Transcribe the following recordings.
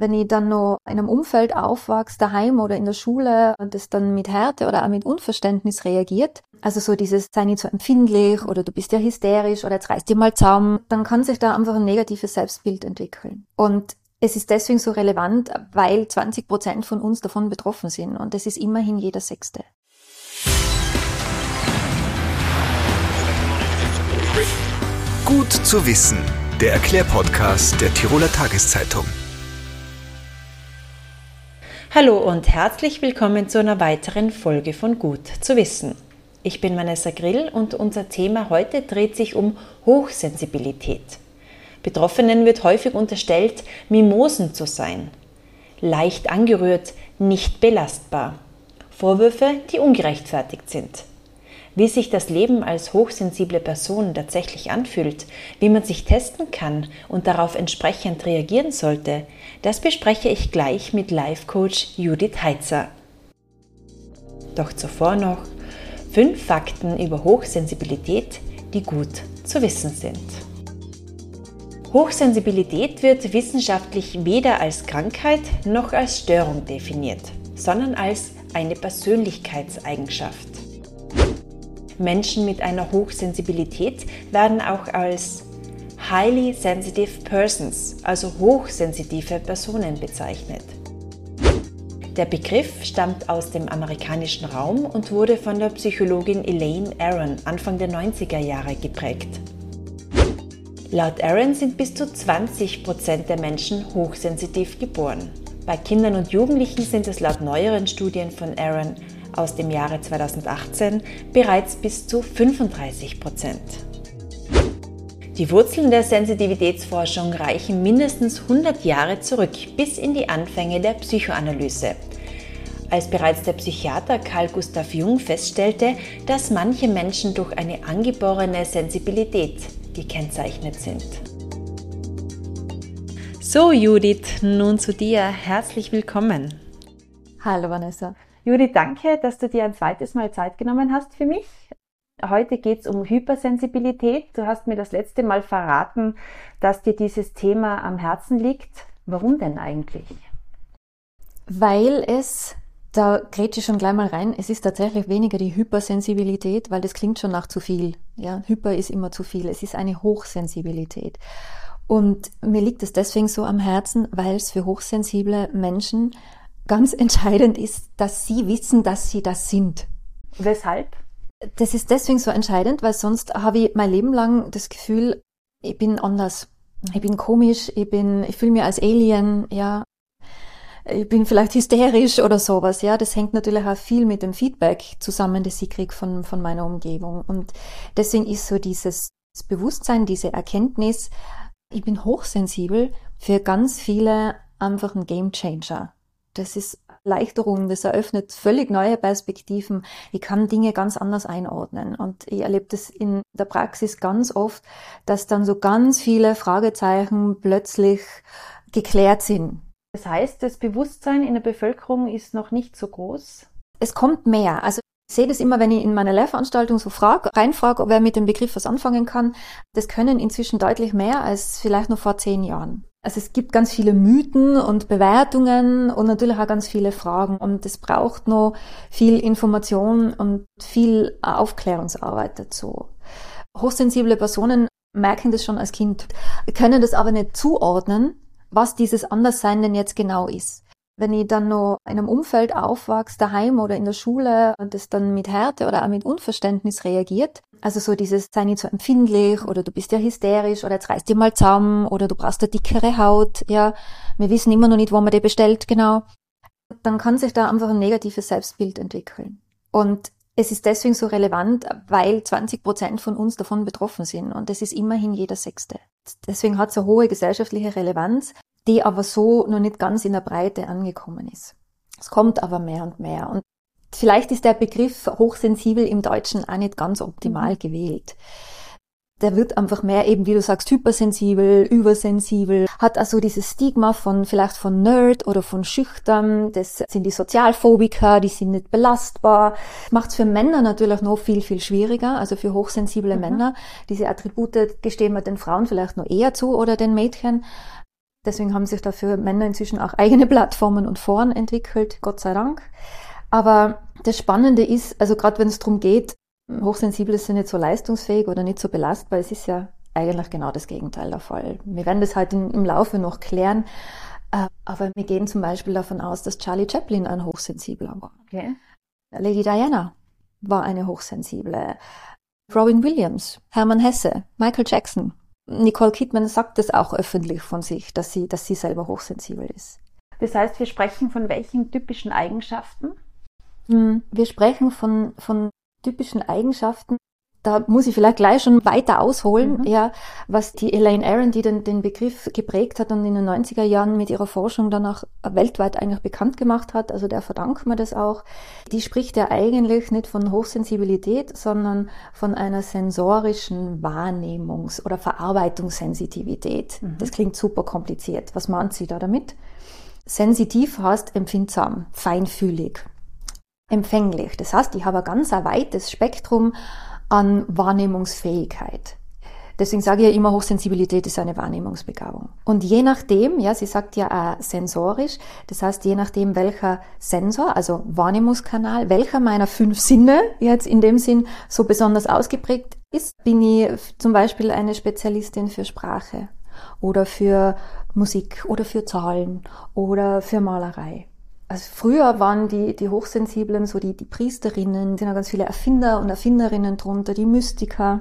Wenn ich dann noch in einem Umfeld aufwachse, daheim oder in der Schule, und das dann mit Härte oder auch mit Unverständnis reagiert, also so dieses, sei nicht so empfindlich oder du bist ja hysterisch oder jetzt reißt dir mal zusammen, dann kann sich da einfach ein negatives Selbstbild entwickeln. Und es ist deswegen so relevant, weil 20 Prozent von uns davon betroffen sind und es ist immerhin jeder Sechste. Gut zu wissen, der Erklärpodcast der Tiroler Tageszeitung. Hallo und herzlich willkommen zu einer weiteren Folge von Gut zu wissen. Ich bin Vanessa Grill und unser Thema heute dreht sich um Hochsensibilität. Betroffenen wird häufig unterstellt, Mimosen zu sein. Leicht angerührt, nicht belastbar. Vorwürfe, die ungerechtfertigt sind wie sich das Leben als hochsensible Person tatsächlich anfühlt, wie man sich testen kann und darauf entsprechend reagieren sollte, das bespreche ich gleich mit Life-Coach Judith Heitzer. Doch zuvor noch fünf Fakten über Hochsensibilität, die gut zu wissen sind. Hochsensibilität wird wissenschaftlich weder als Krankheit noch als Störung definiert, sondern als eine Persönlichkeitseigenschaft. Menschen mit einer Hochsensibilität werden auch als Highly Sensitive Persons, also hochsensitive Personen bezeichnet. Der Begriff stammt aus dem amerikanischen Raum und wurde von der Psychologin Elaine Aron Anfang der 90er Jahre geprägt. Laut Aron sind bis zu 20 Prozent der Menschen hochsensitiv geboren. Bei Kindern und Jugendlichen sind es laut neueren Studien von Aron aus dem Jahre 2018 bereits bis zu 35 Prozent. Die Wurzeln der Sensitivitätsforschung reichen mindestens 100 Jahre zurück bis in die Anfänge der Psychoanalyse. Als bereits der Psychiater Carl Gustav Jung feststellte, dass manche Menschen durch eine angeborene Sensibilität gekennzeichnet sind. So, Judith, nun zu dir. Herzlich willkommen. Hallo, Vanessa. Judith, danke, dass du dir ein zweites Mal Zeit genommen hast für mich. Heute geht es um Hypersensibilität. Du hast mir das letzte Mal verraten, dass dir dieses Thema am Herzen liegt. Warum denn eigentlich? Weil es, da grätsche ich schon gleich mal rein, es ist tatsächlich weniger die Hypersensibilität, weil das klingt schon nach zu viel. Ja, Hyper ist immer zu viel. Es ist eine Hochsensibilität. Und mir liegt es deswegen so am Herzen, weil es für hochsensible Menschen ganz entscheidend ist, dass sie wissen, dass sie das sind. Weshalb? Das ist deswegen so entscheidend, weil sonst habe ich mein Leben lang das Gefühl, ich bin anders. Ich bin komisch, ich bin, ich fühle mich als Alien, ja. Ich bin vielleicht hysterisch oder sowas, ja. Das hängt natürlich auch viel mit dem Feedback zusammen, das ich kriege von, von meiner Umgebung. Und deswegen ist so dieses Bewusstsein, diese Erkenntnis, ich bin hochsensibel für ganz viele einfach ein Game Changer. Das ist Erleichterung, das eröffnet völlig neue Perspektiven. Ich kann Dinge ganz anders einordnen. Und ich erlebe das in der Praxis ganz oft, dass dann so ganz viele Fragezeichen plötzlich geklärt sind. Das heißt, das Bewusstsein in der Bevölkerung ist noch nicht so groß? Es kommt mehr. Also ich sehe das immer, wenn ich in meiner Lehrveranstaltung so frage, reinfrage, ob er mit dem Begriff was anfangen kann. Das können inzwischen deutlich mehr als vielleicht noch vor zehn Jahren. Also es gibt ganz viele Mythen und Bewertungen und natürlich auch ganz viele Fragen und es braucht noch viel Information und viel Aufklärungsarbeit dazu. Hochsensible Personen merken das schon als Kind, können das aber nicht zuordnen, was dieses Anderssein denn jetzt genau ist. Wenn ich dann noch in einem Umfeld aufwachse, daheim oder in der Schule, und das dann mit Härte oder auch mit Unverständnis reagiert, also so dieses, sei nicht so empfindlich oder du bist ja hysterisch oder jetzt reißt dir mal zusammen oder du brauchst eine dickere Haut, ja, wir wissen immer noch nicht, wo man die bestellt, genau, dann kann sich da einfach ein negatives Selbstbild entwickeln. Und es ist deswegen so relevant, weil 20 Prozent von uns davon betroffen sind und das ist immerhin jeder Sechste. Deswegen hat es eine hohe gesellschaftliche Relevanz, die aber so noch nicht ganz in der Breite angekommen ist. Es kommt aber mehr und mehr. Und vielleicht ist der Begriff hochsensibel im Deutschen auch nicht ganz optimal mhm. gewählt. Der wird einfach mehr eben, wie du sagst, hypersensibel, übersensibel, hat also dieses Stigma von vielleicht von Nerd oder von Schüchtern. Das sind die Sozialphobiker, die sind nicht belastbar. Macht es für Männer natürlich noch viel, viel schwieriger, also für hochsensible mhm. Männer. Diese Attribute gestehen wir den Frauen vielleicht noch eher zu oder den Mädchen. Deswegen haben sich dafür Männer inzwischen auch eigene Plattformen und Foren entwickelt, Gott sei Dank. Aber das Spannende ist, also gerade wenn es darum geht, Hochsensible sind nicht so leistungsfähig oder nicht so belastbar, es ist ja eigentlich genau das Gegenteil der Fall. Wir werden das halt in, im Laufe noch klären. Äh, aber wir gehen zum Beispiel davon aus, dass Charlie Chaplin ein Hochsensibler war. Okay. Lady Diana war eine Hochsensible. Robin Williams, Hermann Hesse, Michael Jackson. Nicole Kidman sagt das auch öffentlich von sich, dass sie, dass sie selber hochsensibel ist. Das heißt, wir sprechen von welchen typischen Eigenschaften? Hm, wir sprechen von, von typischen Eigenschaften, da muss ich vielleicht gleich schon weiter ausholen, mhm. ja, was die Elaine Aron, die den, den Begriff geprägt hat und in den 90er Jahren mit ihrer Forschung danach weltweit eigentlich bekannt gemacht hat, also der verdanken wir das auch, die spricht ja eigentlich nicht von Hochsensibilität, sondern von einer sensorischen Wahrnehmungs- oder Verarbeitungssensitivität. Mhm. Das klingt super kompliziert. Was meint sie da damit? Sensitiv heißt empfindsam, feinfühlig, empfänglich. Das heißt, ich habe ein ganz ein weites Spektrum an Wahrnehmungsfähigkeit. Deswegen sage ich ja immer, Hochsensibilität ist eine Wahrnehmungsbegabung. Und je nachdem, ja, sie sagt ja auch sensorisch, das heißt, je nachdem, welcher Sensor, also Wahrnehmungskanal, welcher meiner fünf Sinne jetzt in dem Sinn so besonders ausgeprägt ist, bin ich zum Beispiel eine Spezialistin für Sprache oder für Musik oder für Zahlen oder für Malerei. Also früher waren die, die Hochsensiblen so die, die Priesterinnen, sind ja ganz viele Erfinder und Erfinderinnen drunter, die Mystiker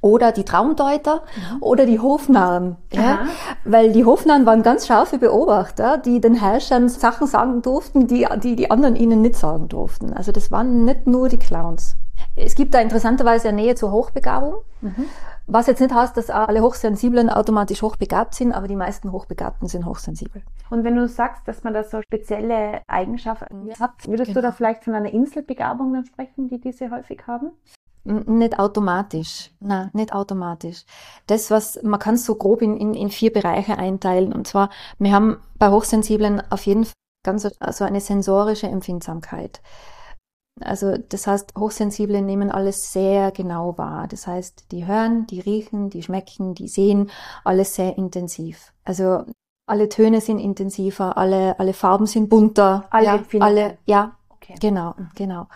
oder die Traumdeuter mhm. oder die Hofnarren. Ja? Weil die Hofnarren waren ganz scharfe Beobachter, die den Herrschern Sachen sagen durften, die, die die anderen ihnen nicht sagen durften. Also das waren nicht nur die Clowns. Es gibt da interessanterweise eine Nähe zur Hochbegabung. Mhm. Was jetzt nicht heißt, dass alle Hochsensiblen automatisch hochbegabt sind, aber die meisten Hochbegabten sind hochsensibel. Und wenn du sagst, dass man da so spezielle Eigenschaften hat, würdest genau. du da vielleicht von einer Inselbegabung dann sprechen, die diese häufig haben? Nicht automatisch. Nein, nicht automatisch. Das, was, man kann es so grob in, in, in vier Bereiche einteilen. Und zwar, wir haben bei Hochsensiblen auf jeden Fall ganz also eine sensorische Empfindsamkeit. Also das heißt, Hochsensible nehmen alles sehr genau wahr. Das heißt, die hören, die riechen, die schmecken, die sehen, alles sehr intensiv. Also alle Töne sind intensiver, alle, alle Farben sind bunter. Alle, ja, alle, ja, okay. genau, mhm. genau.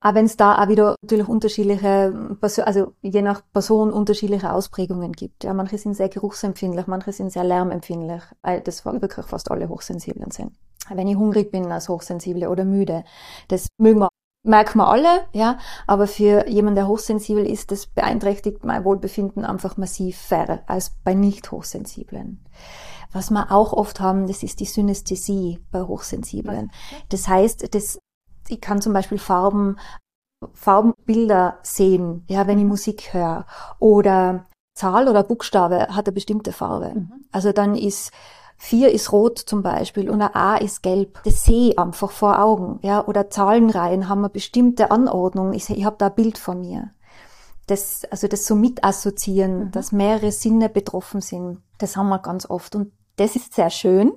Aber wenn es da auch wieder natürlich unterschiedliche, also je nach Person unterschiedliche Ausprägungen gibt. Ja, manche sind sehr geruchsempfindlich, manche sind sehr lärmempfindlich, weil das wirklich fast alle Hochsensiblen sind. Wenn ich hungrig bin als Hochsensible oder müde, das mögen wir merken wir alle, ja, aber für jemanden, der hochsensibel ist, das beeinträchtigt mein Wohlbefinden einfach massiv fairer als bei nicht hochsensiblen. Was wir auch oft haben, das ist die Synästhesie bei Hochsensiblen. Das heißt, das, ich kann zum Beispiel Farben, Farbenbilder sehen, ja, wenn ich mhm. Musik höre. Oder Zahl oder Buchstabe hat eine bestimmte Farbe. Mhm. Also dann ist Vier ist rot zum Beispiel und ein A ist gelb. Das sehe ich einfach vor Augen. Ja? Oder Zahlenreihen haben eine bestimmte Anordnung. Ich, ich habe da ein Bild von mir. Das, also das so mit assoziieren, mhm. dass mehrere Sinne betroffen sind, das haben wir ganz oft. Und das ist sehr schön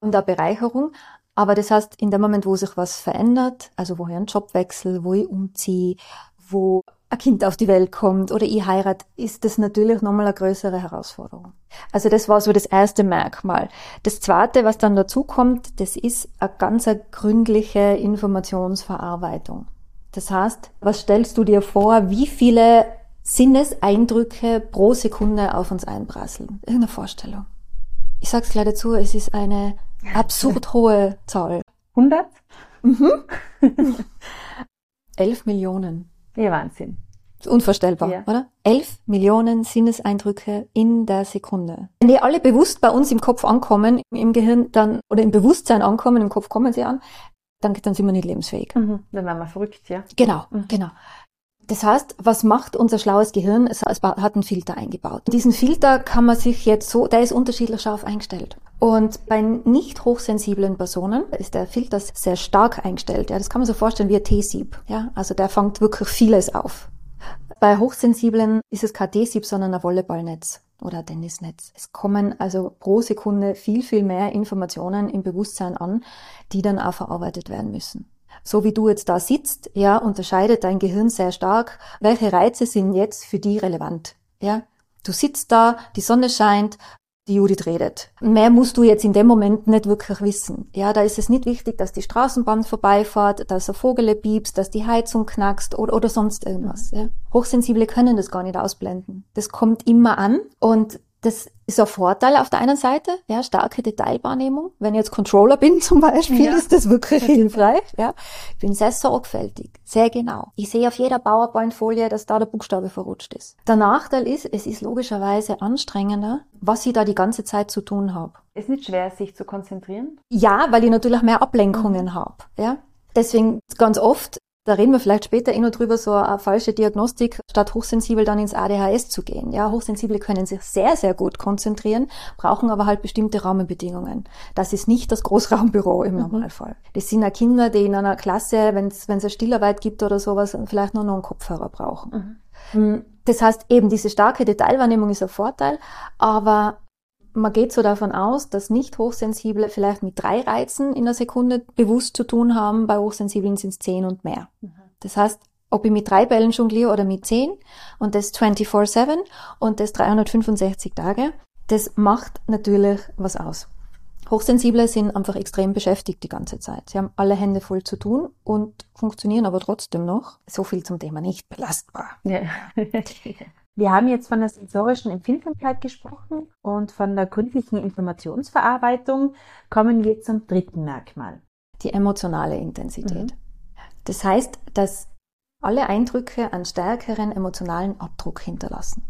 und eine Bereicherung. Aber das heißt, in dem Moment, wo sich was verändert, also wo ich einen Job wechsle, wo ich umziehe, wo ein Kind auf die Welt kommt oder ich heirat, ist das natürlich nochmal eine größere Herausforderung. Also das war so das erste Merkmal. Das zweite, was dann dazu kommt, das ist eine ganz gründliche Informationsverarbeitung. Das heißt, was stellst du dir vor, wie viele Sinneseindrücke pro Sekunde auf uns einprasseln? Irgendeine Vorstellung. Ich sag's gleich dazu, es ist eine absurd hohe Zahl. 100? Mhm. 11 Millionen. Ja, Wahnsinn. Unvorstellbar, ja. oder? Elf Millionen Sinneseindrücke in der Sekunde. Wenn die alle bewusst bei uns im Kopf ankommen, im Gehirn dann, oder im Bewusstsein ankommen, im Kopf kommen sie an, dann, dann sind wir nicht lebensfähig. Mhm. Dann werden wir verrückt, ja. Genau, mhm. genau. Das heißt, was macht unser schlaues Gehirn? Es hat einen Filter eingebaut. Diesen Filter kann man sich jetzt so, der ist unterschiedlich scharf eingestellt. Und bei nicht hochsensiblen Personen ist der Filter sehr stark eingestellt. Ja, das kann man so vorstellen wie ein T-Sieb. Ja, also der fängt wirklich vieles auf. Bei Hochsensiblen ist es kein T-Sieb, sondern ein Volleyballnetz oder Tennisnetz. Es kommen also pro Sekunde viel, viel mehr Informationen im Bewusstsein an, die dann auch verarbeitet werden müssen so wie du jetzt da sitzt, ja, unterscheidet dein Gehirn sehr stark, welche Reize sind jetzt für die relevant, ja. Du sitzt da, die Sonne scheint, die Judith redet. Mehr musst du jetzt in dem Moment nicht wirklich wissen. Ja, da ist es nicht wichtig, dass die Straßenbahn vorbeifährt, dass ein Vogel piepst, dass die Heizung knackst oder, oder sonst irgendwas. Ja. Hochsensible können das gar nicht ausblenden. Das kommt immer an und das ist ein Vorteil auf der einen Seite, ja, starke Detailwahrnehmung. Wenn ich jetzt Controller bin zum Beispiel, ja. ist das wirklich hilfreich. Ja. Ich bin sehr sorgfältig, sehr genau. Ich sehe auf jeder PowerPoint-Folie, dass da der Buchstabe verrutscht ist. Der Nachteil ist, es ist logischerweise anstrengender, was ich da die ganze Zeit zu tun habe. Ist nicht schwer, sich zu konzentrieren? Ja, weil ich natürlich mehr Ablenkungen mhm. habe. Ja. Deswegen ganz oft da reden wir vielleicht später eh noch drüber, so eine falsche Diagnostik, statt hochsensibel dann ins ADHS zu gehen. Ja, Hochsensible können sich sehr, sehr gut konzentrieren, brauchen aber halt bestimmte Rahmenbedingungen. Das ist nicht das Großraumbüro im mhm. Normalfall. Das sind auch Kinder, die in einer Klasse, wenn es eine Stillarbeit gibt oder sowas, vielleicht nur noch einen Kopfhörer brauchen. Mhm. Hm, das heißt, eben diese starke Detailwahrnehmung ist ein Vorteil, aber man geht so davon aus, dass nicht Hochsensible vielleicht mit drei Reizen in der Sekunde bewusst zu tun haben. Bei Hochsensiblen sind es zehn und mehr. Mhm. Das heißt, ob ich mit drei Bällen jongliere oder mit zehn und das 24-7 und das 365 Tage, das macht natürlich was aus. Hochsensible sind einfach extrem beschäftigt die ganze Zeit. Sie haben alle Hände voll zu tun und funktionieren aber trotzdem noch. So viel zum Thema nicht belastbar. Ja. Wir haben jetzt von der sensorischen Empfindsamkeit gesprochen und von der gründlichen Informationsverarbeitung kommen wir zum dritten Merkmal. Die emotionale Intensität. Mhm. Das heißt, dass alle Eindrücke einen stärkeren emotionalen Abdruck hinterlassen.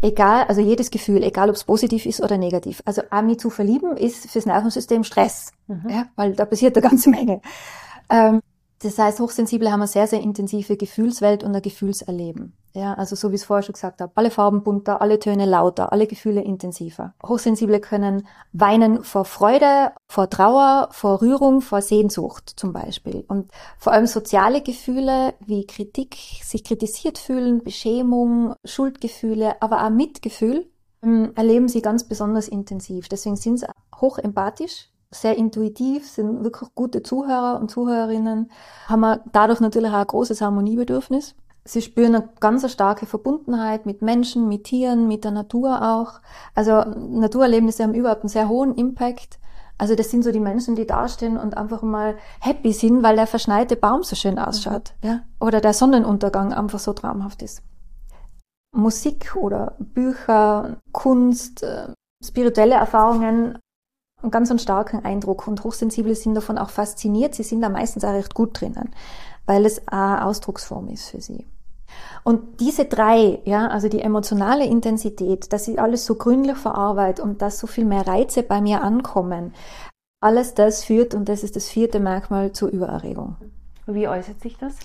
Egal, also jedes Gefühl, egal ob es positiv ist oder negativ. Also mich zu verlieben ist fürs Nervensystem Stress, mhm. ja, weil da passiert eine ganze Menge. Ähm, das heißt, Hochsensible haben eine sehr, sehr intensive Gefühlswelt und ein Gefühlserleben. Ja, also so wie ich es vorher schon gesagt habe, alle Farben bunter, alle Töne lauter, alle Gefühle intensiver. Hochsensible können weinen vor Freude, vor Trauer, vor Rührung, vor Sehnsucht zum Beispiel. Und vor allem soziale Gefühle wie Kritik, sich kritisiert fühlen, Beschämung, Schuldgefühle, aber auch Mitgefühl ähm, erleben sie ganz besonders intensiv. Deswegen sind sie hochempathisch sehr intuitiv, sind wirklich gute Zuhörer und Zuhörerinnen, haben dadurch natürlich auch ein großes Harmoniebedürfnis. Sie spüren eine ganz starke Verbundenheit mit Menschen, mit Tieren, mit der Natur auch. Also Naturerlebnisse haben überhaupt einen sehr hohen Impact. Also das sind so die Menschen, die dastehen und einfach mal happy sind, weil der verschneite Baum so schön ausschaut, mhm. ja, oder der Sonnenuntergang einfach so traumhaft ist. Musik oder Bücher, Kunst, äh, spirituelle Erfahrungen einen ganz einen starken Eindruck und Hochsensible sind davon auch fasziniert. Sie sind da meistens auch recht gut drinnen, weil es eine Ausdrucksform ist für sie. Und diese drei, ja, also die emotionale Intensität, dass ich alles so gründlich verarbeite und dass so viel mehr Reize bei mir ankommen, alles das führt, und das ist das vierte Merkmal, zur Übererregung. Wie äußert sich das?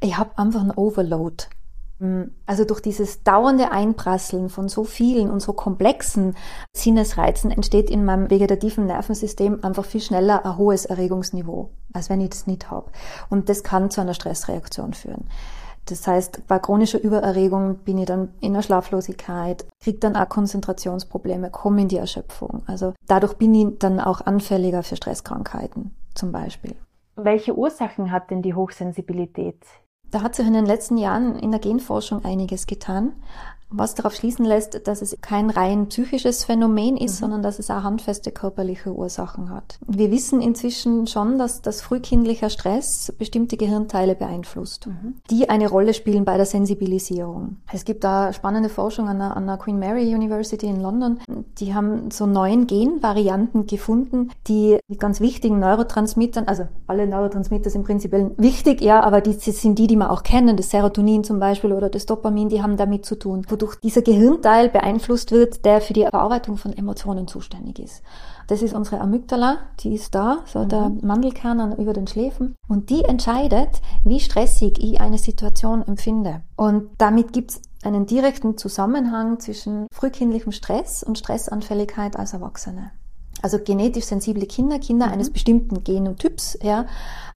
Ich habe einfach einen Overload. Mm, also durch dieses dauernde Einprasseln von so vielen und so komplexen Sinnesreizen entsteht in meinem vegetativen Nervensystem einfach viel schneller ein hohes Erregungsniveau, als wenn ich das nicht habe. Und das kann zu einer Stressreaktion führen. Das heißt, bei chronischer Übererregung bin ich dann in der Schlaflosigkeit, kriege dann auch Konzentrationsprobleme, komme in die Erschöpfung. Also dadurch bin ich dann auch anfälliger für Stresskrankheiten zum Beispiel. Welche Ursachen hat denn die Hochsensibilität? Da hat sich in den letzten Jahren in der Genforschung einiges getan was darauf schließen lässt, dass es kein rein psychisches Phänomen ist, mhm. sondern dass es auch handfeste körperliche Ursachen hat. Wir wissen inzwischen schon, dass das frühkindlicher Stress bestimmte Gehirnteile beeinflusst, mhm. die eine Rolle spielen bei der Sensibilisierung. Es gibt da spannende Forschung an der, an der Queen Mary University in London. Die haben so neun Genvarianten gefunden, die mit ganz wichtigen Neurotransmittern, also alle Neurotransmitter sind prinzipiell wichtig, ja, aber die sind die, die man auch kennen, das Serotonin zum Beispiel oder das Dopamin, die haben damit zu tun wodurch dieser Gehirnteil beeinflusst wird, der für die Verarbeitung von Emotionen zuständig ist. Das ist unsere Amygdala, die ist da, so mhm. der Mandelkern über den Schläfen. Und die entscheidet, wie stressig ich eine Situation empfinde. Und damit gibt es einen direkten Zusammenhang zwischen frühkindlichem Stress und Stressanfälligkeit als Erwachsene also genetisch sensible Kinder, Kinder mhm. eines bestimmten Genotyps, ja,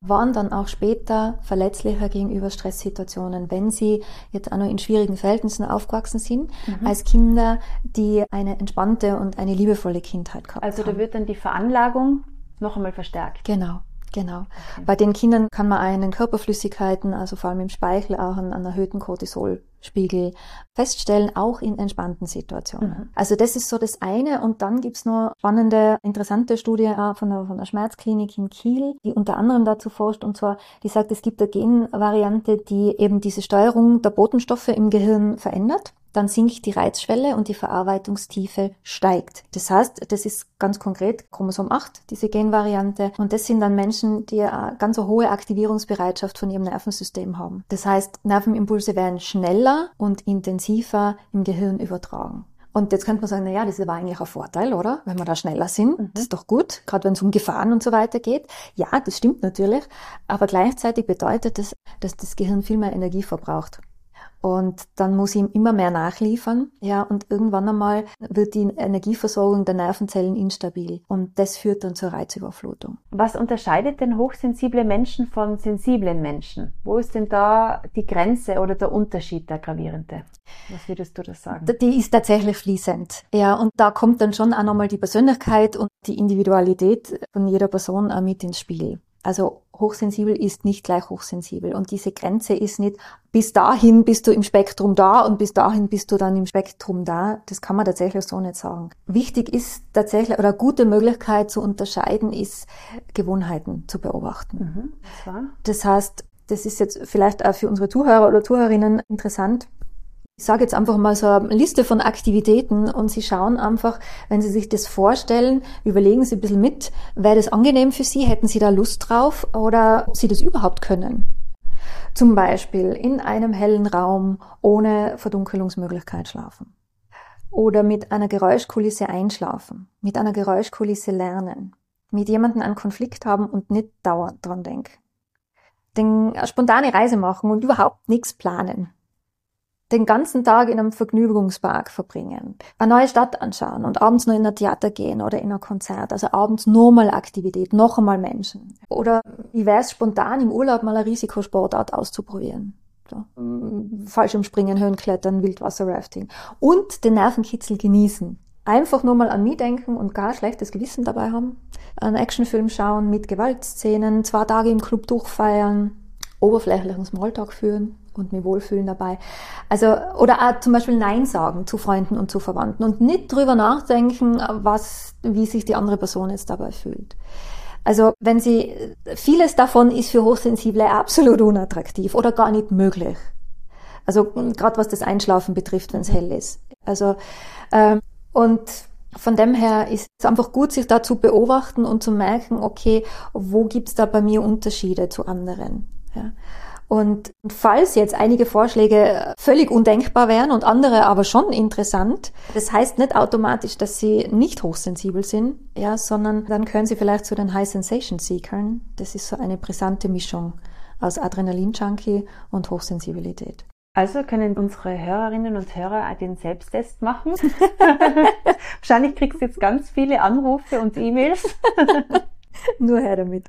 waren dann auch später verletzlicher gegenüber Stresssituationen, wenn sie jetzt auch noch in schwierigen Verhältnissen aufgewachsen sind, mhm. als Kinder, die eine entspannte und eine liebevolle Kindheit gehabt Also da wird dann die Veranlagung noch einmal verstärkt. Genau. Genau. Okay. Bei den Kindern kann man einen Körperflüssigkeiten, also vor allem im Speichel, auch einen, einen erhöhten Cortisolspiegel feststellen, auch in entspannten Situationen. Mhm. Also das ist so das eine. Und dann gibt's noch spannende, interessante Studie von der, von der Schmerzklinik in Kiel, die unter anderem dazu forscht. Und zwar, die sagt, es gibt eine Genvariante, die eben diese Steuerung der Botenstoffe im Gehirn verändert dann sinkt die Reizschwelle und die Verarbeitungstiefe steigt. Das heißt, das ist ganz konkret Chromosom 8, diese Genvariante. Und das sind dann Menschen, die eine ganz eine hohe Aktivierungsbereitschaft von ihrem Nervensystem haben. Das heißt, Nervenimpulse werden schneller und intensiver im Gehirn übertragen. Und jetzt könnte man sagen, na ja, das aber eigentlich ein Vorteil, oder? Wenn wir da schneller sind, mhm. das ist doch gut, gerade wenn es um Gefahren und so weiter geht. Ja, das stimmt natürlich, aber gleichzeitig bedeutet das, dass das Gehirn viel mehr Energie verbraucht. Und dann muss ich ihm immer mehr nachliefern. Ja, und irgendwann einmal wird die Energieversorgung der Nervenzellen instabil. Und das führt dann zur Reizüberflutung. Was unterscheidet denn hochsensible Menschen von sensiblen Menschen? Wo ist denn da die Grenze oder der Unterschied der gravierende? Was würdest du das sagen? Die ist tatsächlich fließend. Ja, und da kommt dann schon auch nochmal die Persönlichkeit und die Individualität von jeder Person auch mit ins Spiel. Also hochsensibel ist nicht gleich hochsensibel. Und diese Grenze ist nicht, bis dahin bist du im Spektrum da und bis dahin bist du dann im Spektrum da. Das kann man tatsächlich so nicht sagen. Wichtig ist tatsächlich, oder gute Möglichkeit zu unterscheiden ist, Gewohnheiten zu beobachten. Mhm, das heißt, das ist jetzt vielleicht auch für unsere Zuhörer oder Zuhörerinnen interessant ich sage jetzt einfach mal so eine Liste von Aktivitäten und Sie schauen einfach, wenn Sie sich das vorstellen, überlegen Sie ein bisschen mit, wäre das angenehm für Sie, hätten Sie da Lust drauf oder ob Sie das überhaupt können. Zum Beispiel in einem hellen Raum ohne Verdunkelungsmöglichkeit schlafen. Oder mit einer Geräuschkulisse einschlafen, mit einer Geräuschkulisse lernen, mit jemandem einen Konflikt haben und nicht dauernd dran denken. Den, eine spontane Reise machen und überhaupt nichts planen den ganzen Tag in einem Vergnügungspark verbringen, eine neue Stadt anschauen und abends nur in ein Theater gehen oder in ein Konzert, also abends nur mal Aktivität, noch einmal Menschen. Oder wäre es spontan im Urlaub mal eine Risikosportart auszuprobieren? So. Fallschirmspringen, Höhenklettern, Wildwasserrafting. Und den Nervenkitzel genießen. Einfach nur mal an mich denken und gar schlechtes Gewissen dabei haben. Einen Actionfilm schauen mit Gewaltszenen, zwei Tage im Club durchfeiern, oberflächlichen Smalltalk führen und mich wohlfühlen dabei. Also, oder auch zum Beispiel Nein sagen zu Freunden und zu Verwandten und nicht drüber nachdenken, was, wie sich die andere Person jetzt dabei fühlt. Also, wenn sie, vieles davon ist für Hochsensible absolut unattraktiv oder gar nicht möglich. Also, gerade was das Einschlafen betrifft, wenn es hell ist. Also, ähm, und von dem her ist es einfach gut, sich da zu beobachten und zu merken, okay, wo gibt's da bei mir Unterschiede zu anderen? Ja. Und falls jetzt einige Vorschläge völlig undenkbar wären und andere aber schon interessant, das heißt nicht automatisch, dass sie nicht hochsensibel sind, ja, sondern dann können sie vielleicht zu den High Sensation Seekern. Das ist so eine brisante Mischung aus Adrenalin-Junkie und Hochsensibilität. Also können unsere Hörerinnen und Hörer den Selbsttest machen. Wahrscheinlich kriegst du jetzt ganz viele Anrufe und E-Mails. Nur her damit.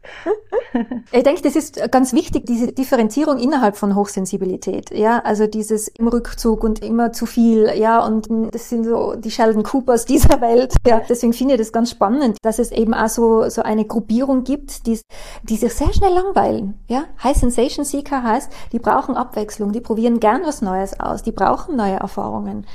ich denke, das ist ganz wichtig, diese Differenzierung innerhalb von Hochsensibilität. Ja, also dieses im Rückzug und immer zu viel. Ja, und das sind so die Sheldon Coopers dieser Welt. Ja, deswegen finde ich das ganz spannend, dass es eben auch so, so eine Gruppierung gibt, die, die sich sehr schnell langweilen. Ja, High Sensation Seeker heißt, die brauchen Abwechslung, die probieren gern was Neues aus, die brauchen neue Erfahrungen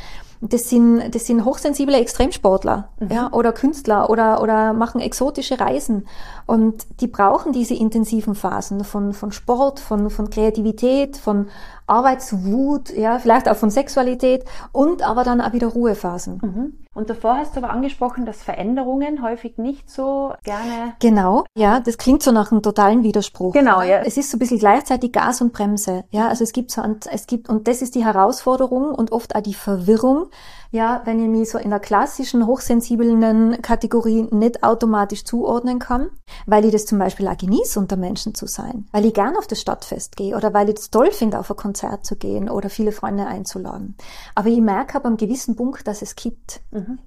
das sind, das sind hochsensible Extremsportler, mhm. ja, oder Künstler oder, oder machen exotische Reisen. Und die brauchen diese intensiven Phasen von, von Sport, von, von Kreativität, von Arbeitswut, ja, vielleicht auch von Sexualität und aber dann auch wieder Ruhephasen. Mhm. Und davor hast du aber angesprochen, dass Veränderungen häufig nicht so gerne. Genau, ja, das klingt so nach einem totalen Widerspruch. Genau, ja. Es ist so ein bisschen gleichzeitig Gas und Bremse. Ja, also es gibt so, es gibt, und das ist die Herausforderung und oft auch die Verwirrung, ja, wenn ich mich so in der klassischen hochsensiblen Kategorie nicht automatisch zuordnen kann, weil ich das zum Beispiel auch genieße, unter Menschen zu sein, weil ich gern auf das Stadtfest gehe oder weil ich es toll finde, auf ein Konzert zu gehen oder viele Freunde einzuladen. Aber ich merke ab einem gewissen Punkt, dass es kippt. Mhm.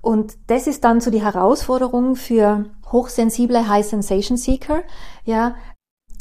Und das ist dann so die Herausforderung für hochsensible High Sensation Seeker, ja,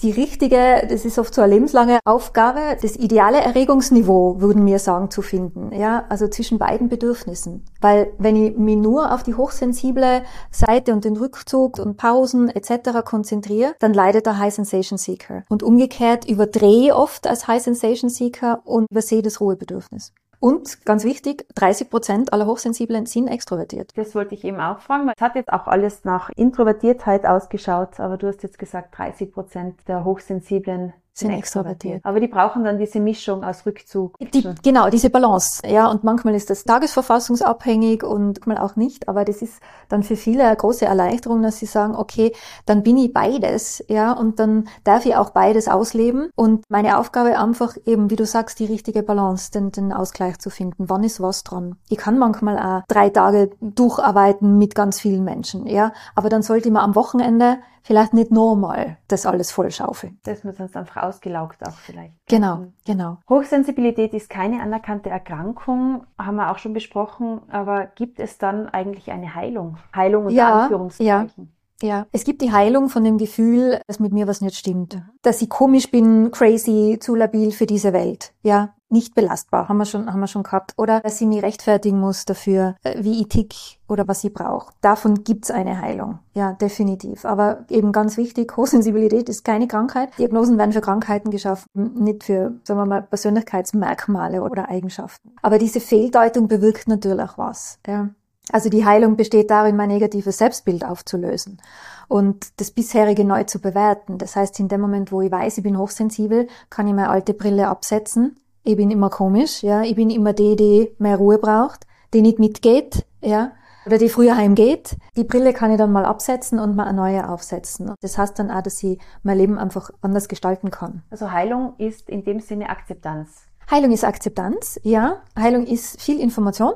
die richtige, das ist oft so eine lebenslange Aufgabe, das ideale Erregungsniveau, würden wir sagen, zu finden. Ja, also zwischen beiden Bedürfnissen. Weil wenn ich mich nur auf die hochsensible Seite und den Rückzug und Pausen etc. konzentriere, dann leidet der High Sensation Seeker. Und umgekehrt überdrehe oft als High Sensation Seeker und übersehe das Ruhebedürfnis. Und ganz wichtig, 30 Prozent aller Hochsensiblen sind extrovertiert. Das wollte ich eben auch fragen, weil es hat jetzt auch alles nach Introvertiertheit ausgeschaut, aber du hast jetzt gesagt, 30 Prozent der Hochsensiblen sind extrovertiert. Aber die brauchen dann diese Mischung aus Rückzug. Die, genau, diese Balance. Ja, und manchmal ist das tagesverfassungsabhängig und manchmal auch nicht. Aber das ist dann für viele eine große Erleichterung, dass sie sagen, okay, dann bin ich beides. Ja, und dann darf ich auch beides ausleben. Und meine Aufgabe einfach eben, wie du sagst, die richtige Balance, den, den Ausgleich zu finden. Wann ist was dran? Ich kann manchmal auch drei Tage durcharbeiten mit ganz vielen Menschen. Ja, aber dann sollte ich mir am Wochenende vielleicht nicht normal das alles voll schaufeln. Das muss sonst einfach ausgelaugt auch vielleicht. Genau, mhm. genau. Hochsensibilität ist keine anerkannte Erkrankung, haben wir auch schon besprochen, aber gibt es dann eigentlich eine Heilung? Heilung unter ja, Anführungszeichen. Ja. Ja, es gibt die Heilung von dem Gefühl, dass mit mir was nicht stimmt. Dass ich komisch bin, crazy, zu labil für diese Welt. Ja, nicht belastbar, haben wir schon, haben wir schon gehabt. Oder dass ich mich rechtfertigen muss dafür, äh, wie ich tick oder was ich brauche. Davon gibt's eine Heilung. Ja, definitiv. Aber eben ganz wichtig, Hochsensibilität ist keine Krankheit. Diagnosen werden für Krankheiten geschaffen, nicht für, sagen wir mal, Persönlichkeitsmerkmale oder Eigenschaften. Aber diese Fehldeutung bewirkt natürlich was. Ja. Also die Heilung besteht darin, mein negatives Selbstbild aufzulösen und das bisherige neu zu bewerten. Das heißt, in dem Moment, wo ich weiß, ich bin hochsensibel, kann ich meine alte Brille absetzen. Ich bin immer komisch, ja. Ich bin immer die, die mehr Ruhe braucht, die nicht mitgeht, ja. Oder die früher heimgeht. Die Brille kann ich dann mal absetzen und mal eine neue aufsetzen. Das heißt dann auch, dass ich mein Leben einfach anders gestalten kann. Also Heilung ist in dem Sinne Akzeptanz. Heilung ist Akzeptanz, ja. Heilung ist viel Information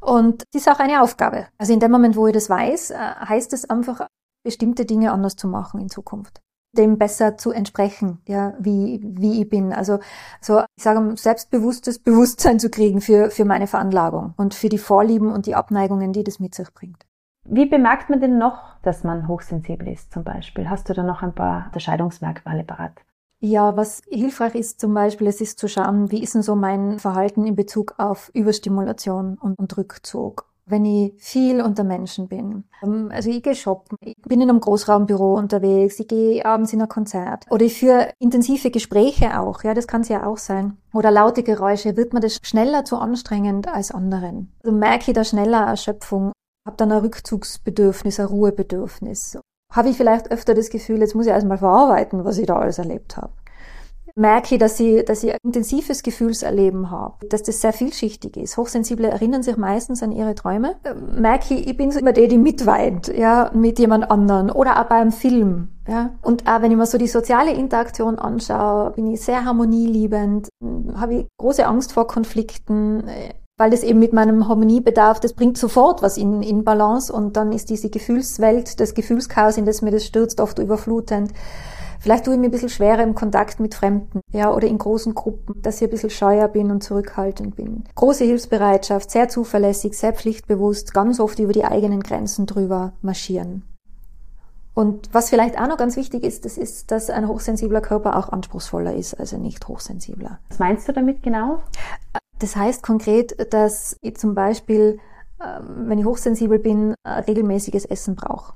und ist auch eine Aufgabe. Also in dem Moment, wo ich das weiß, äh, heißt es einfach, bestimmte Dinge anders zu machen in Zukunft dem besser zu entsprechen, ja, wie, wie ich bin. Also, so, ich sage, selbstbewusstes Bewusstsein zu kriegen für, für meine Veranlagung und für die Vorlieben und die Abneigungen, die das mit sich bringt. Wie bemerkt man denn noch, dass man hochsensibel ist, zum Beispiel? Hast du da noch ein paar Unterscheidungsmerkmale parat? Ja, was hilfreich ist zum Beispiel, es ist zu schauen, wie ist denn so mein Verhalten in Bezug auf Überstimulation und, und Rückzug. Wenn ich viel unter Menschen bin. Ähm, also ich gehe shoppen, ich bin in einem Großraumbüro unterwegs, ich gehe abends in ein Konzert. Oder ich führe intensive Gespräche auch, ja, das kann es ja auch sein. Oder laute Geräusche, wird mir das schneller zu anstrengend als anderen. Also merke ich da schneller Erschöpfung, habe dann ein Rückzugsbedürfnis, ein Ruhebedürfnis habe ich vielleicht öfter das Gefühl, jetzt muss ich erstmal verarbeiten, was ich da alles erlebt habe. Merke dass ich, dass ich intensives Gefühlserleben habe, dass das sehr vielschichtig ist. Hochsensible erinnern sich meistens an ihre Träume. Merke ich, ich bin so immer der, die mitweint, ja, mit jemand anderen oder auch beim Film, ja. Und auch wenn ich mir so die soziale Interaktion anschaue, bin ich sehr harmonieliebend, habe ich große Angst vor Konflikten, weil das eben mit meinem Harmoniebedarf, das bringt sofort was in, in Balance und dann ist diese Gefühlswelt, das Gefühlschaos, in das mir das stürzt, oft überflutend. Vielleicht tue ich mir ein bisschen schwerer im Kontakt mit Fremden, ja, oder in großen Gruppen, dass ich ein bisschen scheuer bin und zurückhaltend bin. Große Hilfsbereitschaft, sehr zuverlässig, sehr pflichtbewusst, ganz oft über die eigenen Grenzen drüber marschieren. Und was vielleicht auch noch ganz wichtig ist, das ist, dass ein hochsensibler Körper auch anspruchsvoller ist als ein nicht hochsensibler. Was meinst du damit genau? Das heißt konkret, dass ich zum Beispiel, ähm, wenn ich hochsensibel bin, regelmäßiges Essen brauche.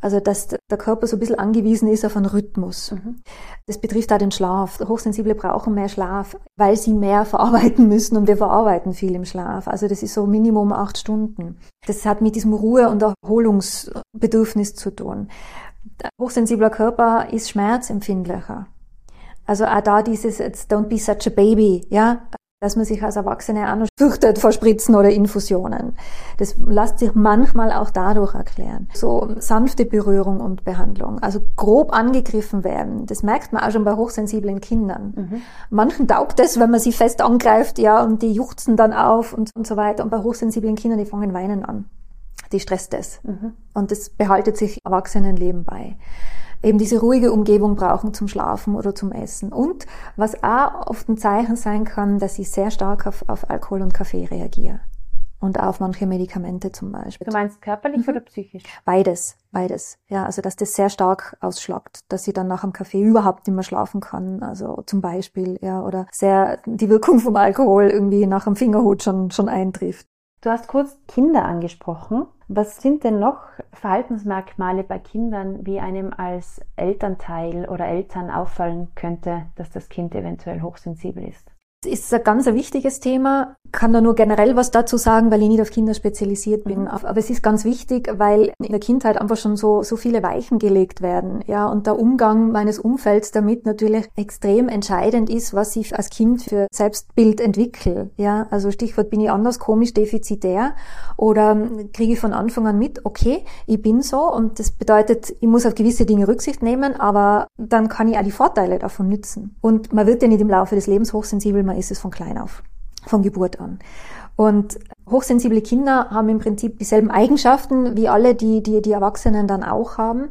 Also dass der Körper so ein bisschen angewiesen ist auf einen Rhythmus. Mhm. Das betrifft auch den Schlaf. Hochsensible brauchen mehr Schlaf, weil sie mehr verarbeiten müssen und wir verarbeiten viel im Schlaf. Also das ist so Minimum acht Stunden. Das hat mit diesem Ruhe- und Erholungsbedürfnis zu tun. Der hochsensibler Körper ist schmerzempfindlicher. Also auch da dieses don't be such a baby, ja dass man sich als Erwachsene auch noch fürchtet vor Spritzen oder Infusionen. Das lässt sich manchmal auch dadurch erklären. So sanfte Berührung und Behandlung. Also grob angegriffen werden. Das merkt man auch schon bei hochsensiblen Kindern. Mhm. Manchen taugt es, wenn man sie fest angreift, ja, und die juchzen dann auf und, und so weiter. Und bei hochsensiblen Kindern, die fangen weinen an. Die stresst es. Mhm. Und das behaltet sich Erwachsenenleben bei eben diese ruhige Umgebung brauchen zum Schlafen oder zum Essen. Und was auch oft ein Zeichen sein kann, dass ich sehr stark auf, auf Alkohol und Kaffee reagiere. und auf manche Medikamente zum Beispiel. Du meinst körperlich mhm. oder psychisch? Beides, beides. Ja, also dass das sehr stark ausschlagt, dass sie dann nach dem Kaffee überhaupt nicht mehr schlafen kann, also zum Beispiel, ja, oder sehr die Wirkung vom Alkohol irgendwie nach dem Fingerhut schon, schon eintrifft. Du hast kurz Kinder angesprochen. Was sind denn noch Verhaltensmerkmale bei Kindern, wie einem als Elternteil oder Eltern auffallen könnte, dass das Kind eventuell hochsensibel ist? ist ein ganz wichtiges Thema. Kann da nur generell was dazu sagen, weil ich nicht auf Kinder spezialisiert bin. Mhm. Aber es ist ganz wichtig, weil in der Kindheit einfach schon so, so viele Weichen gelegt werden. Ja, und der Umgang meines Umfelds damit natürlich extrem entscheidend ist, was ich als Kind für Selbstbild entwickle. Ja, also Stichwort bin ich anders, komisch, defizitär oder kriege ich von Anfang an mit, okay, ich bin so und das bedeutet, ich muss auf gewisse Dinge Rücksicht nehmen, aber dann kann ich auch die Vorteile davon nützen. Und man wird ja nicht im Laufe des Lebens hochsensibel, man ist es von klein auf, von Geburt an. Und hochsensible Kinder haben im Prinzip dieselben Eigenschaften wie alle, die die, die Erwachsenen dann auch haben.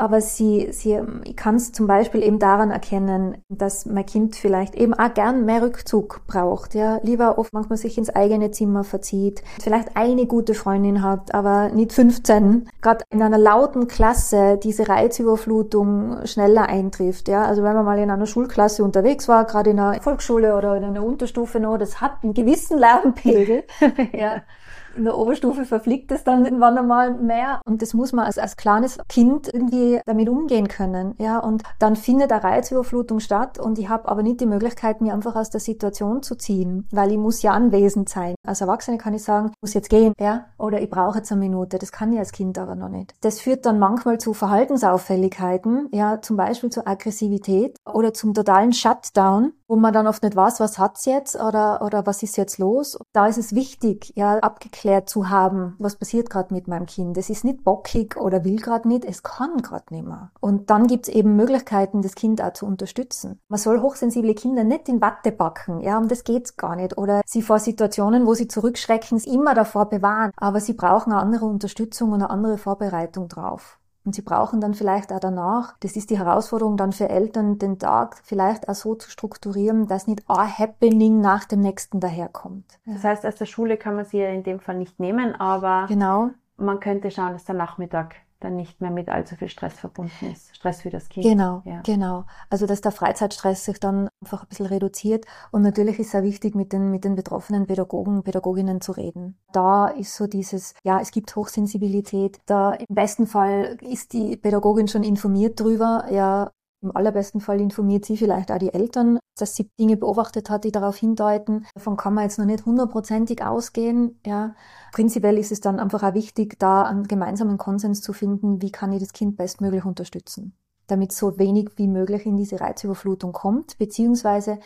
Aber sie, sie, ich kann es zum Beispiel eben daran erkennen, dass mein Kind vielleicht eben auch gern mehr Rückzug braucht, ja, lieber oft manchmal sich ins eigene Zimmer verzieht, vielleicht eine gute Freundin hat, aber nicht 15. Gerade in einer lauten Klasse diese Reizüberflutung schneller eintrifft, ja. Also wenn man mal in einer Schulklasse unterwegs war, gerade in einer Volksschule oder in einer Unterstufe noch, das hat einen gewissen Lärmpegel, ja in der Oberstufe verfliegt es dann irgendwann einmal mehr. Und das muss man als, als kleines Kind irgendwie damit umgehen können. Ja, und dann findet eine Reizüberflutung statt und ich habe aber nicht die Möglichkeit, mir einfach aus der Situation zu ziehen, weil ich muss ja anwesend sein. Als Erwachsene kann ich sagen, ich muss jetzt gehen, ja, oder ich brauche jetzt eine Minute. Das kann ich als Kind aber noch nicht. Das führt dann manchmal zu Verhaltensauffälligkeiten, ja, zum Beispiel zur Aggressivität oder zum totalen Shutdown, wo man dann oft nicht weiß, was hat's jetzt oder, oder was ist jetzt los. Da ist es wichtig, ja, abgeklärt zu haben, was passiert gerade mit meinem Kind. Es ist nicht bockig oder will gerade nicht, es kann gerade nicht mehr. Und dann gibt's eben Möglichkeiten, das Kind auch zu unterstützen. Man soll hochsensible Kinder nicht in Watte backen, ja, um das geht's gar nicht. Oder sie vor Situationen, wo sie zurückschrecken, immer davor bewahren. Aber sie brauchen eine andere Unterstützung und eine andere Vorbereitung drauf. Und sie brauchen dann vielleicht auch danach, das ist die Herausforderung dann für Eltern, den Tag vielleicht auch so zu strukturieren, dass nicht ein Happening nach dem nächsten daherkommt. Das heißt, aus der Schule kann man sie ja in dem Fall nicht nehmen, aber genau. man könnte schauen, dass der Nachmittag dann nicht mehr mit allzu viel Stress verbunden ist. Stress für das Kind. Genau, ja. genau. Also dass der Freizeitstress sich dann einfach ein bisschen reduziert. Und natürlich ist es auch wichtig, mit den, mit den betroffenen Pädagogen, Pädagoginnen zu reden. Da ist so dieses, ja, es gibt Hochsensibilität. Da im besten Fall ist die Pädagogin schon informiert drüber, ja, im allerbesten Fall informiert sie vielleicht auch die Eltern, dass sie Dinge beobachtet hat, die darauf hindeuten. Davon kann man jetzt noch nicht hundertprozentig ausgehen. Ja. Prinzipiell ist es dann einfach auch wichtig, da einen gemeinsamen Konsens zu finden, wie kann ich das Kind bestmöglich unterstützen, damit so wenig wie möglich in diese Reizüberflutung kommt, beziehungsweise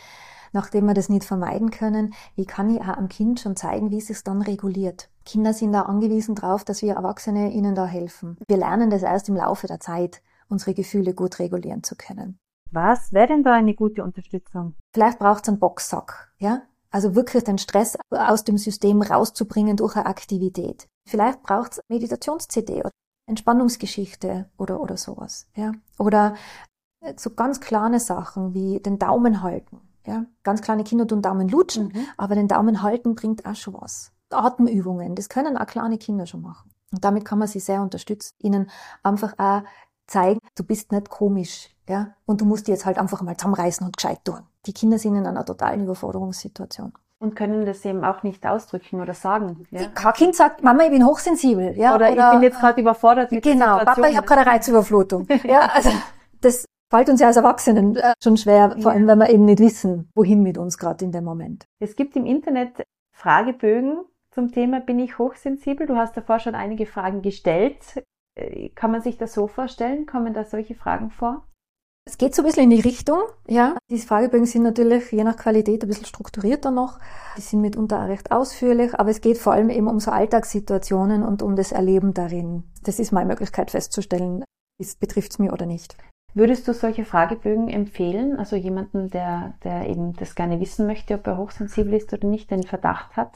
nachdem wir das nicht vermeiden können, wie kann ich auch am Kind schon zeigen, wie es sich dann reguliert. Kinder sind da angewiesen darauf, dass wir Erwachsene ihnen da helfen. Wir lernen das erst im Laufe der Zeit unsere Gefühle gut regulieren zu können. Was wäre denn da eine gute Unterstützung? Vielleicht braucht es einen Boxsack, ja? Also wirklich den Stress aus dem System rauszubringen durch eine Aktivität. Vielleicht braucht es Meditations-CD oder Entspannungsgeschichte oder, oder sowas, ja? Oder äh, so ganz kleine Sachen wie den Daumen halten, ja? Ganz kleine Kinder tun Daumen lutschen, mhm. aber den Daumen halten bringt auch schon was. Atemübungen, das können auch kleine Kinder schon machen. Und damit kann man sie sehr unterstützen, ihnen einfach auch zeigen, du bist nicht komisch, ja, und du musst dir jetzt halt einfach mal zusammenreißen und gescheit tun. Die Kinder sind in einer totalen Überforderungssituation. Und können das eben auch nicht ausdrücken oder sagen. Ja? Kein Kind sagt, Mama, ich bin hochsensibel. Ja, oder, oder ich bin jetzt gerade überfordert mit Genau, Papa, ich habe gerade Reizüberflutung. ja, also das fällt uns ja als Erwachsenen äh, schon schwer, vor allem wenn wir eben nicht wissen, wohin mit uns gerade in dem Moment. Es gibt im Internet Fragebögen zum Thema bin ich hochsensibel. Du hast davor schon einige Fragen gestellt. Äh, kann man sich das so vorstellen? Kommen da solche Fragen vor? Es geht so ein bisschen in die Richtung, ja. Diese Fragebögen sind natürlich je nach Qualität ein bisschen strukturierter noch. Die sind mitunter auch recht ausführlich, aber es geht vor allem eben um so Alltagssituationen und um das Erleben darin. Das ist meine Möglichkeit festzustellen, betrifft es mir oder nicht. Würdest du solche Fragebögen empfehlen? Also jemanden, der, der eben das gerne wissen möchte, ob er hochsensibel ist oder nicht, den Verdacht hat?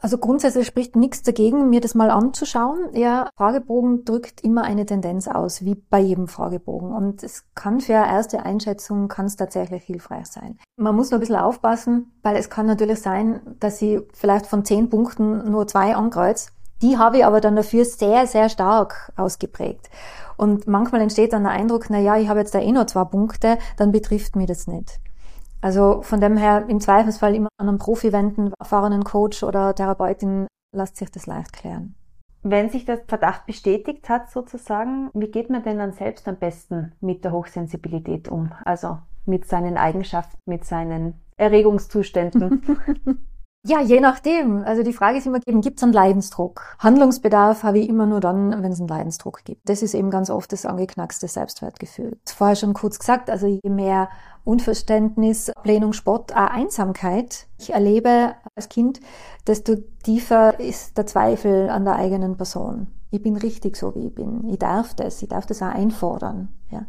Also grundsätzlich spricht nichts dagegen, mir das mal anzuschauen. Ja, Fragebogen drückt immer eine Tendenz aus, wie bei jedem Fragebogen. Und es kann für eine erste Einschätzung kann es tatsächlich hilfreich sein. Man muss nur ein bisschen aufpassen, weil es kann natürlich sein, dass sie vielleicht von zehn Punkten nur zwei ankreuzt. Die habe ich aber dann dafür sehr, sehr stark ausgeprägt. Und manchmal entsteht dann der Eindruck, na ja, ich habe jetzt da eh nur zwei Punkte, dann betrifft mir das nicht. Also von dem her im Zweifelsfall immer an einen Profi wenden, erfahrenen Coach oder Therapeutin, lasst sich das leicht klären. Wenn sich der Verdacht bestätigt hat sozusagen, wie geht man denn dann selbst am besten mit der Hochsensibilität um? Also mit seinen Eigenschaften, mit seinen Erregungszuständen? Ja, je nachdem. Also die Frage ist immer, gibt es einen Leidensdruck? Handlungsbedarf habe ich immer nur dann, wenn es einen Leidensdruck gibt. Das ist eben ganz oft das angeknackste Selbstwertgefühl. Vorher schon kurz gesagt, also je mehr Unverständnis, Ablehnung, Spott, auch Einsamkeit ich erlebe als Kind, desto tiefer ist der Zweifel an der eigenen Person ich bin richtig so, wie ich bin. Ich darf das, ich darf das auch einfordern. Ja.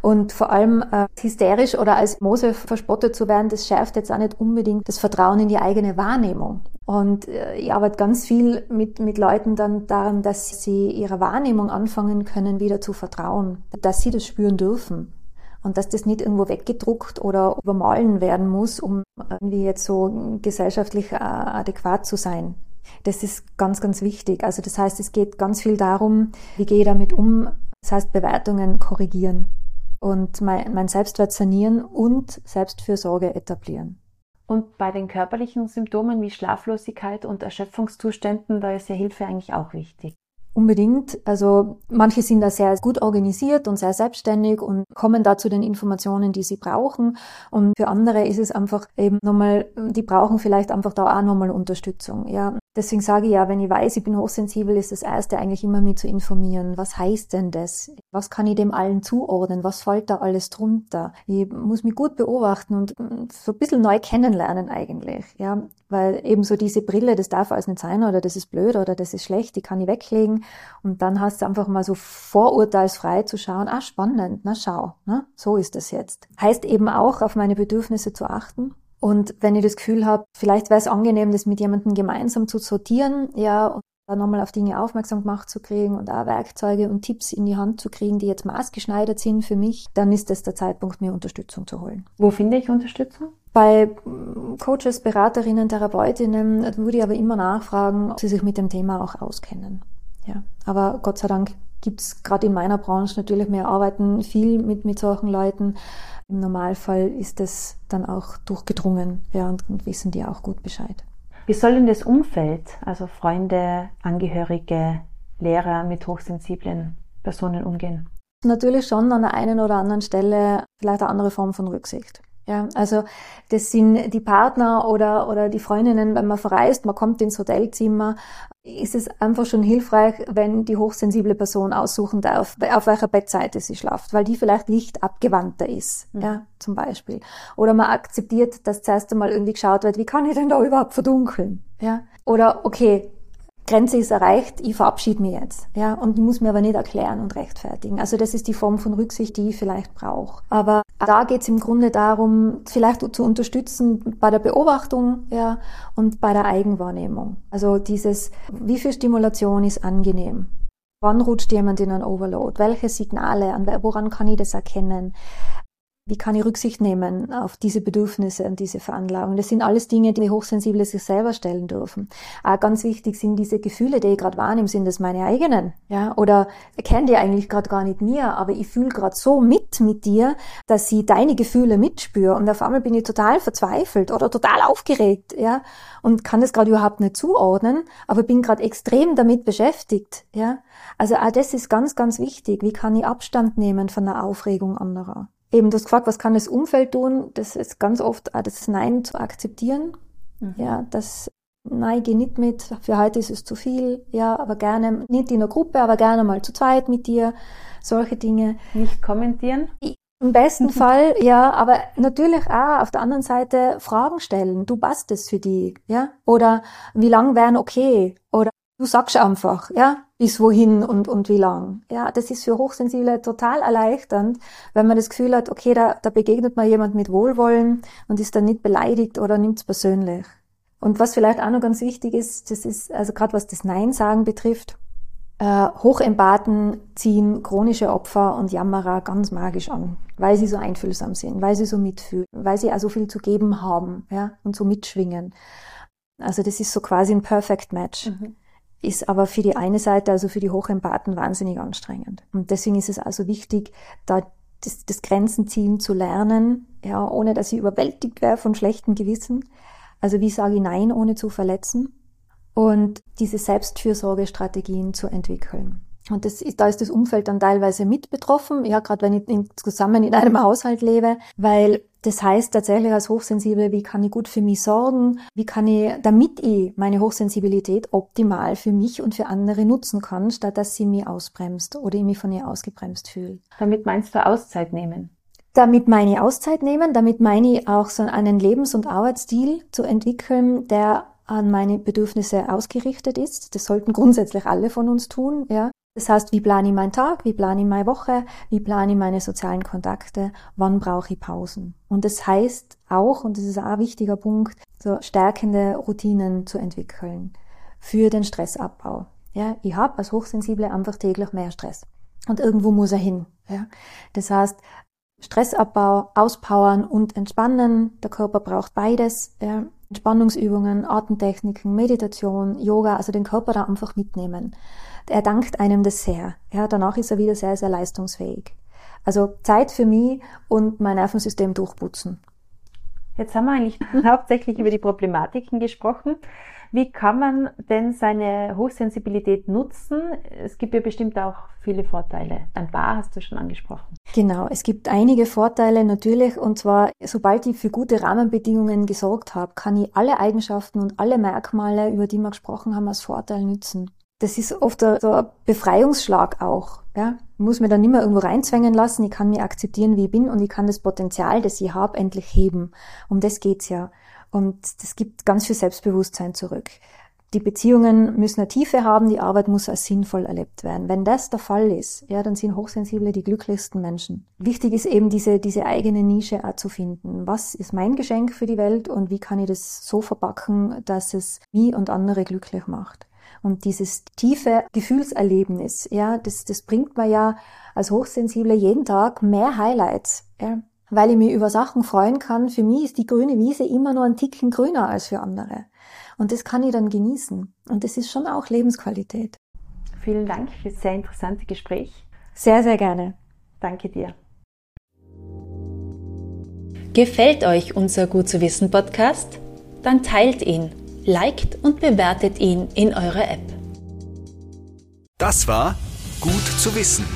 Und vor allem äh, hysterisch oder als Mose verspottet zu werden, das schärft jetzt auch nicht unbedingt das Vertrauen in die eigene Wahrnehmung. Und äh, ich arbeite ganz viel mit, mit Leuten dann daran, dass sie ihrer Wahrnehmung anfangen können, wieder zu vertrauen, dass sie das spüren dürfen. Und dass das nicht irgendwo weggedruckt oder übermalen werden muss, um irgendwie jetzt so gesellschaftlich äh, adäquat zu sein. Das ist ganz, ganz wichtig. Also das heißt, es geht ganz viel darum, wie gehe ich damit um. Das heißt, Bewertungen korrigieren und mein, mein Selbstwert sanieren und Selbstfürsorge etablieren. Und bei den körperlichen Symptomen wie Schlaflosigkeit und Erschöpfungszuständen, da ist ja Hilfe eigentlich auch wichtig. Unbedingt. Also manche sind da sehr gut organisiert und sehr selbstständig und kommen da zu den Informationen, die sie brauchen. Und für andere ist es einfach eben nochmal, die brauchen vielleicht einfach da auch nochmal Unterstützung. Ja, Deswegen sage ich ja, wenn ich weiß, ich bin hochsensibel, ist das Erste eigentlich immer mich zu informieren. Was heißt denn das? Was kann ich dem allen zuordnen? Was fällt da alles drunter? Ich muss mich gut beobachten und so ein bisschen neu kennenlernen eigentlich. Ja, weil eben so diese Brille, das darf alles nicht sein oder das ist blöd oder das ist schlecht, die kann ich weglegen. Und dann hast du einfach mal so vorurteilsfrei zu schauen, ah, spannend, na schau, ne? so ist das jetzt. Heißt eben auch, auf meine Bedürfnisse zu achten und wenn ich das Gefühl habe, vielleicht wäre es angenehm, das mit jemandem gemeinsam zu sortieren, ja, und da nochmal auf Dinge aufmerksam gemacht zu kriegen und auch Werkzeuge und Tipps in die Hand zu kriegen, die jetzt maßgeschneidert sind für mich, dann ist das der Zeitpunkt, mir Unterstützung zu holen. Wo finde ich Unterstützung? Bei Coaches, Beraterinnen, Therapeutinnen würde ich aber immer nachfragen, ob sie sich mit dem Thema auch auskennen. Ja, aber Gott sei Dank gibt es gerade in meiner Branche natürlich, wir arbeiten viel mit, mit solchen Leuten. Im Normalfall ist das dann auch durchgedrungen ja, und, und wissen die auch gut Bescheid. Wie soll denn das Umfeld, also Freunde, Angehörige, Lehrer mit hochsensiblen Personen umgehen? Natürlich schon an der einen oder anderen Stelle vielleicht eine andere Form von Rücksicht. Ja, also das sind die Partner oder, oder die Freundinnen, wenn man verreist, man kommt ins Hotelzimmer, ist es einfach schon hilfreich, wenn die hochsensible Person aussuchen darf, auf welcher Bettseite sie schlaft, weil die vielleicht lichtabgewandter ist, mhm. ja, zum Beispiel. Oder man akzeptiert, dass zuerst einmal irgendwie geschaut wird, wie kann ich denn da überhaupt verdunkeln, ja. Oder, okay, Grenze ist erreicht, ich verabschiede mich jetzt. Ja, und ich muss mir aber nicht erklären und rechtfertigen. Also das ist die Form von Rücksicht, die ich vielleicht brauche. Aber da geht es im Grunde darum, vielleicht zu unterstützen bei der Beobachtung ja, und bei der Eigenwahrnehmung. Also dieses, wie viel Stimulation ist angenehm? Wann rutscht jemand in ein Overload? Welche Signale? Woran kann ich das erkennen? Wie kann ich Rücksicht nehmen auf diese Bedürfnisse und diese Veranlagung? Das sind alles Dinge, die Hochsensible sich selber stellen dürfen. Auch ganz wichtig sind diese Gefühle, die ich gerade wahrnehme, sind das meine eigenen? Ja? Oder kenne die eigentlich gerade gar nicht mir, aber ich fühle gerade so mit mit dir, dass ich deine Gefühle mitspüre und auf einmal bin ich total verzweifelt oder total aufgeregt, ja, und kann das gerade überhaupt nicht zuordnen, aber bin gerade extrem damit beschäftigt, ja. Also auch das ist ganz, ganz wichtig. Wie kann ich Abstand nehmen von der Aufregung anderer? Eben, du hast gefragt, was kann das Umfeld tun? Das ist ganz oft auch das Nein zu akzeptieren. Mhm. Ja, das Nein, geh nicht mit, für heute ist es zu viel, ja, aber gerne, nicht in der Gruppe, aber gerne mal zu zweit mit dir, solche Dinge. Nicht kommentieren? Im besten Fall, ja, aber natürlich auch auf der anderen Seite Fragen stellen. Du passt es für die, ja? Oder wie lang wären okay? Oder Du sagst einfach, ja, bis wohin und, und wie lang. Ja, das ist für Hochsensible total erleichternd, wenn man das Gefühl hat, okay, da, da begegnet man jemand mit Wohlwollen und ist dann nicht beleidigt oder nimmt es persönlich. Und was vielleicht auch noch ganz wichtig ist, das ist, also gerade was das Nein sagen betrifft, äh, Hochempathen ziehen chronische Opfer und Jammerer ganz magisch an, weil sie so einfühlsam sind, weil sie so mitfühlen, weil sie auch so viel zu geben haben, ja, und so mitschwingen. Also das ist so quasi ein Perfect Match. Mhm. Ist aber für die eine Seite, also für die Hochempathen, wahnsinnig anstrengend. Und deswegen ist es also wichtig, da das, das Grenzen ziehen zu lernen, ja, ohne dass ich überwältigt wäre von schlechtem Gewissen. Also wie sage ich Nein, ohne zu verletzen? und diese Selbstfürsorgestrategien zu entwickeln. Und das ist, da ist das Umfeld dann teilweise mit betroffen, ja, gerade wenn ich in, zusammen in einem Haushalt lebe, weil das heißt tatsächlich als Hochsensible, wie kann ich gut für mich sorgen, wie kann ich, damit ich meine Hochsensibilität optimal für mich und für andere nutzen kann, statt dass sie mich ausbremst oder ich mich von ihr ausgebremst fühle. Damit meinst du Auszeit nehmen? Damit meine ich Auszeit nehmen, damit meine ich auch so einen Lebens- und Arbeitsstil zu entwickeln, der an meine Bedürfnisse ausgerichtet ist. Das sollten grundsätzlich alle von uns tun, ja. Das heißt, wie plane ich meinen Tag, wie plane ich meine Woche, wie plane ich meine sozialen Kontakte, wann brauche ich Pausen. Und das heißt auch, und das ist auch ein wichtiger Punkt, so stärkende Routinen zu entwickeln für den Stressabbau. Ja, ich habe als Hochsensible einfach täglich mehr Stress. Und irgendwo muss er hin. Ja. Das heißt, Stressabbau, auspowern und entspannen. Der Körper braucht beides. Ja. Entspannungsübungen, Atemtechniken, Meditation, Yoga, also den Körper da einfach mitnehmen. Er dankt einem das sehr. Ja, danach ist er wieder sehr, sehr leistungsfähig. Also Zeit für mich und mein Nervensystem durchputzen. Jetzt haben wir eigentlich hauptsächlich über die Problematiken gesprochen. Wie kann man denn seine Hochsensibilität nutzen? Es gibt ja bestimmt auch viele Vorteile. Ein paar hast du schon angesprochen. Genau, es gibt einige Vorteile natürlich. Und zwar, sobald ich für gute Rahmenbedingungen gesorgt habe, kann ich alle Eigenschaften und alle Merkmale, über die wir gesprochen haben, als Vorteil nützen. Das ist oft so ein Befreiungsschlag auch. Ja? Ich muss mir dann nicht mehr irgendwo reinzwängen lassen. Ich kann mich akzeptieren, wie ich bin und ich kann das Potenzial, das ich habe, endlich heben. Um das geht's ja. Und das gibt ganz viel Selbstbewusstsein zurück. Die Beziehungen müssen eine Tiefe haben, die Arbeit muss als sinnvoll erlebt werden. Wenn das der Fall ist, ja, dann sind Hochsensible die glücklichsten Menschen. Wichtig ist eben diese, diese eigene Nische auch zu finden. Was ist mein Geschenk für die Welt und wie kann ich das so verpacken, dass es mich und andere glücklich macht? Und dieses tiefe Gefühlserlebnis, ja, das, das bringt mir ja als Hochsensible jeden Tag mehr Highlights. Ja weil ich mich über Sachen freuen kann. Für mich ist die grüne Wiese immer nur ein Ticken grüner als für andere. Und das kann ich dann genießen. Und das ist schon auch Lebensqualität. Vielen Dank für das sehr interessante Gespräch. Sehr, sehr gerne. Danke dir. Gefällt euch unser Gut zu wissen Podcast? Dann teilt ihn, liked und bewertet ihn in eurer App. Das war Gut zu wissen,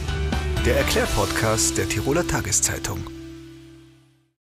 der Erklärpodcast der Tiroler Tageszeitung.